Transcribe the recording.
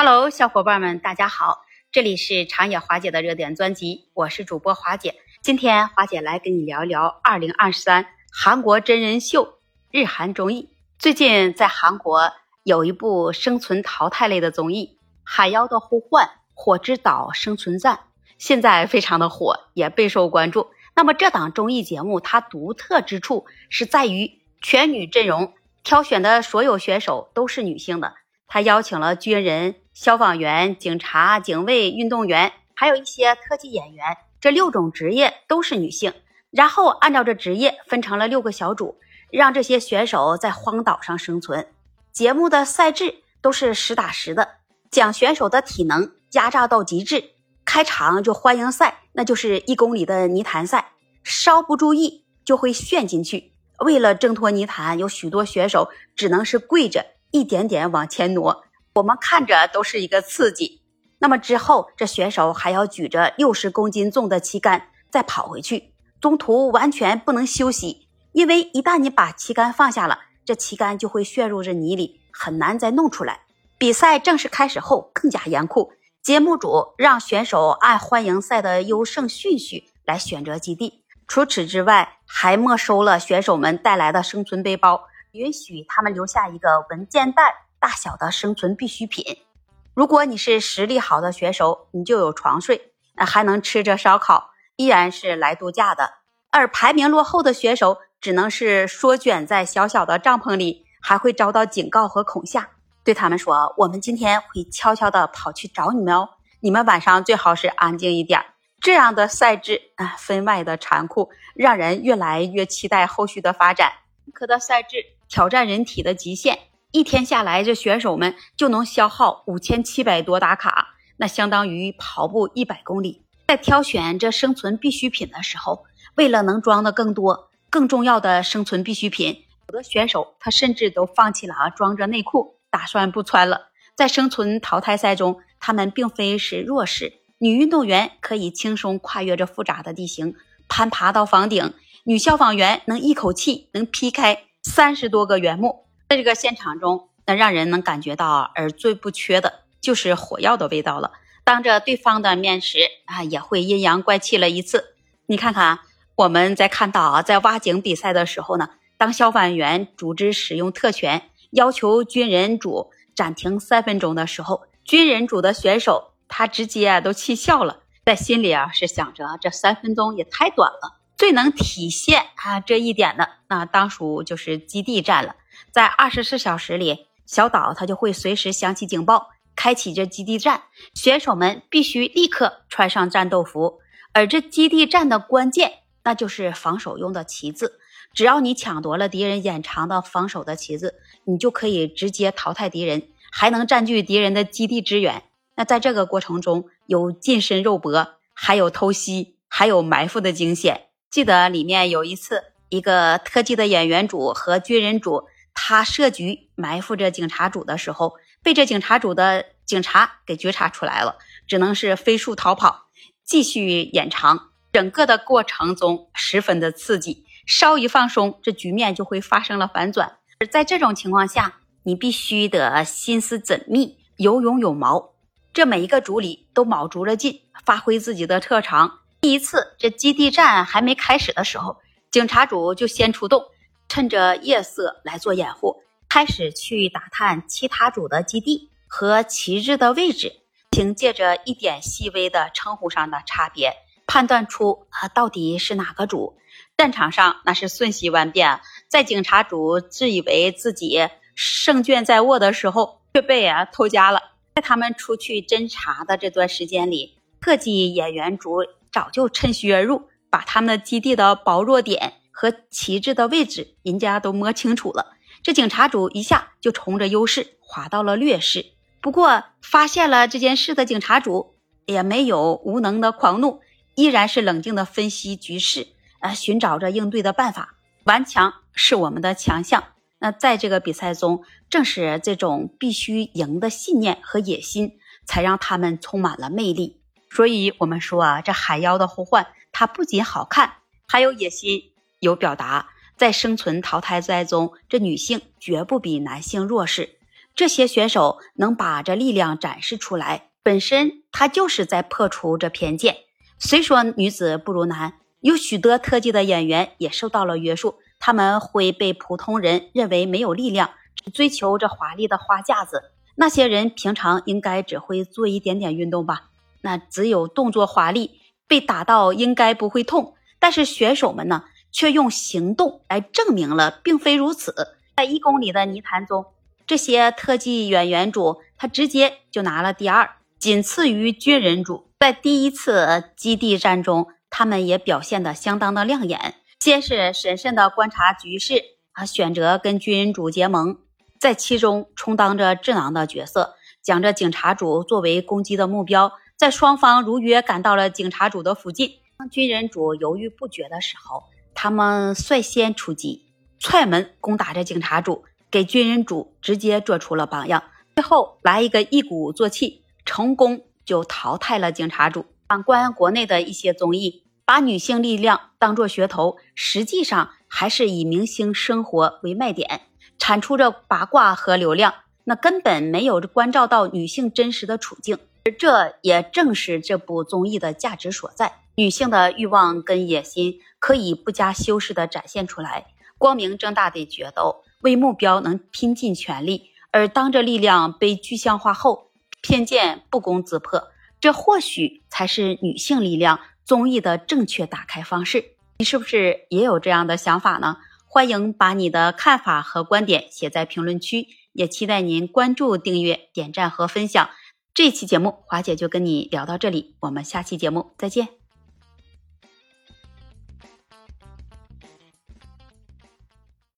Hello，小伙伴们，大家好，这里是长野华姐的热点专辑，我是主播华姐。今天华姐来跟你聊一聊二零二三韩国真人秀日韩综艺。最近在韩国有一部生存淘汰类的综艺《海妖的呼唤：火之岛生存战》，现在非常的火，也备受关注。那么这档综艺节目它独特之处是在于全女阵容，挑选的所有选手都是女性的。他邀请了军人、消防员、警察、警卫、运动员，还有一些特技演员，这六种职业都是女性。然后按照这职业分成了六个小组，让这些选手在荒岛上生存。节目的赛制都是实打实的，将选手的体能压榨到极致。开场就欢迎赛，那就是一公里的泥潭赛，稍不注意就会陷进去。为了挣脱泥潭，有许多选手只能是跪着。一点点往前挪，我们看着都是一个刺激。那么之后，这选手还要举着六十公斤重的旗杆再跑回去，中途完全不能休息，因为一旦你把旗杆放下了，这旗杆就会陷入这泥里，很难再弄出来。比赛正式开始后更加严酷，节目组让选手按欢迎赛的优胜顺序来选择基地。除此之外，还没收了选手们带来的生存背包。允许他们留下一个文件袋大小的生存必需品。如果你是实力好的选手，你就有床睡，还能吃着烧烤，依然是来度假的。而排名落后的选手，只能是缩卷在小小的帐篷里，还会遭到警告和恐吓。对他们说：“我们今天会悄悄地跑去找你们哦，你们晚上最好是安静一点。”这样的赛制啊，分外的残酷，让人越来越期待后续的发展。可的赛制。挑战人体的极限，一天下来，这选手们就能消耗五千七百多打卡，那相当于跑步一百公里。在挑选这生存必需品的时候，为了能装的更多、更重要的生存必需品，有的选手他甚至都放弃了啊装着内裤，打算不穿了。在生存淘汰赛中，他们并非是弱势，女运动员可以轻松跨越这复杂的地形，攀爬到房顶；女消防员能一口气能劈开。三十多个原木，在这个现场中，那让人能感觉到，而最不缺的就是火药的味道了。当着对方的面时啊，也会阴阳怪气了一次。你看看，我们在看到啊，在挖井比赛的时候呢，当消防员组织使用特权，要求军人组暂停三分钟的时候，军人组的选手他直接都气笑了，在心里啊是想着，这三分钟也太短了。最能体现啊这一点的，那当属就是基地战了。在二十四小时里，小岛它就会随时响起警报，开启这基地战。选手们必须立刻穿上战斗服。而这基地战的关键，那就是防守用的旗子。只要你抢夺了敌人掩藏的防守的旗子，你就可以直接淘汰敌人，还能占据敌人的基地支援。那在这个过程中，有近身肉搏，还有偷袭，还有埋伏的惊险。记得里面有一次，一个特技的演员组和军人组，他设局埋伏着警察组的时候，被这警察组的警察给觉察出来了，只能是飞速逃跑，继续掩藏。整个的过程中十分的刺激，稍一放松，这局面就会发生了反转。而在这种情况下，你必须得心思缜密，有勇有谋。这每一个组里都卯足了劲，发挥自己的特长。第一次，这基地战还没开始的时候，警察组就先出动，趁着夜色来做掩护，开始去打探其他组的基地和旗帜的位置，凭借着一点细微的称呼上的差别，判断出啊到底是哪个组。战场上那是瞬息万变，在警察组自以为自己胜券在握的时候，却被啊偷家了。在他们出去侦查的这段时间里，特技演员组。早就趁虚而入，把他们的基地的薄弱点和旗帜的位置，人家都摸清楚了。这警察组一下就冲着优势滑到了劣势。不过，发现了这件事的警察组也没有无能的狂怒，依然是冷静的分析局势，呃，寻找着应对的办法。顽强是我们的强项。那在这个比赛中，正是这种必须赢的信念和野心，才让他们充满了魅力。所以，我们说啊，这海妖的呼唤，它不仅好看，还有野心，有表达。在生存淘汰赛中，这女性绝不比男性弱势。这些选手能把这力量展示出来，本身他就是在破除这偏见。虽说女子不如男，有许多特技的演员也受到了约束，他们会被普通人认为没有力量，只追求这华丽的花架子。那些人平常应该只会做一点点运动吧？那只有动作华丽，被打到应该不会痛。但是选手们呢，却用行动来证明了并非如此。在一公里的泥潭中，这些特技演员组他直接就拿了第二，仅次于军人组。在第一次基地战中，他们也表现得相当的亮眼。先是审慎的观察局势，啊，选择跟军人主结盟。在其中充当着智囊的角色，将这警察主作为攻击的目标。在双方如约赶到了警察主的附近，当军人主犹豫不决的时候，他们率先出击，踹门攻打着警察主，给军人主直接做出了榜样。最后来一个一鼓作气，成功就淘汰了警察主。反观国内的一些综艺，把女性力量当做噱头，实际上还是以明星生活为卖点。产出着八卦和流量，那根本没有关照到女性真实的处境，而这也正是这部综艺的价值所在。女性的欲望跟野心可以不加修饰地展现出来，光明正大的决斗，为目标能拼尽全力。而当这力量被具象化后，偏见不攻自破，这或许才是女性力量综艺的正确打开方式。你是不是也有这样的想法呢？欢迎把你的看法和观点写在评论区，也期待您关注、订阅、点赞和分享。这期节目，华姐就跟你聊到这里，我们下期节目再见。